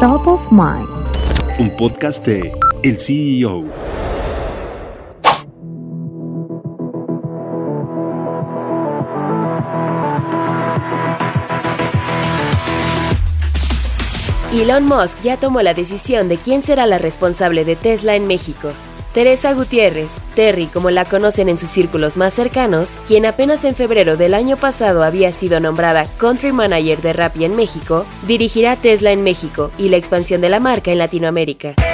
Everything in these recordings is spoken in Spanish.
Top of Mind. Un podcast de El CEO. Elon Musk ya tomó la decisión de quién será la responsable de Tesla en México. Teresa Gutiérrez, Terry como la conocen en sus círculos más cercanos, quien apenas en febrero del año pasado había sido nombrada Country Manager de Rappi en México, dirigirá Tesla en México y la expansión de la marca en Latinoamérica.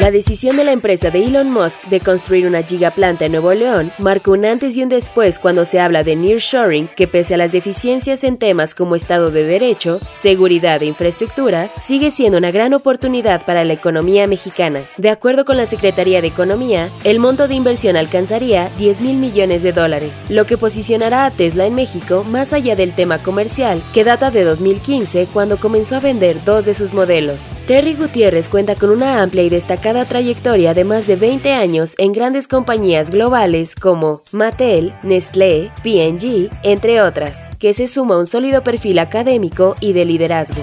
La decisión de la empresa de Elon Musk de construir una gigaplanta en Nuevo León marcó un antes y un después cuando se habla de nearshoring, que pese a las deficiencias en temas como Estado de Derecho, seguridad e infraestructura, sigue siendo una gran oportunidad para la economía mexicana. De acuerdo con la Secretaría de Economía, el monto de inversión alcanzaría 10 mil millones de dólares, lo que posicionará a Tesla en México más allá del tema comercial, que data de 2015 cuando comenzó a vender dos de sus modelos. Terry Gutiérrez cuenta con una amplia y destacada trayectoria de más de 20 años en grandes compañías globales como Mattel, Nestlé, P&G, entre otras, que se suma un sólido perfil académico y de liderazgo.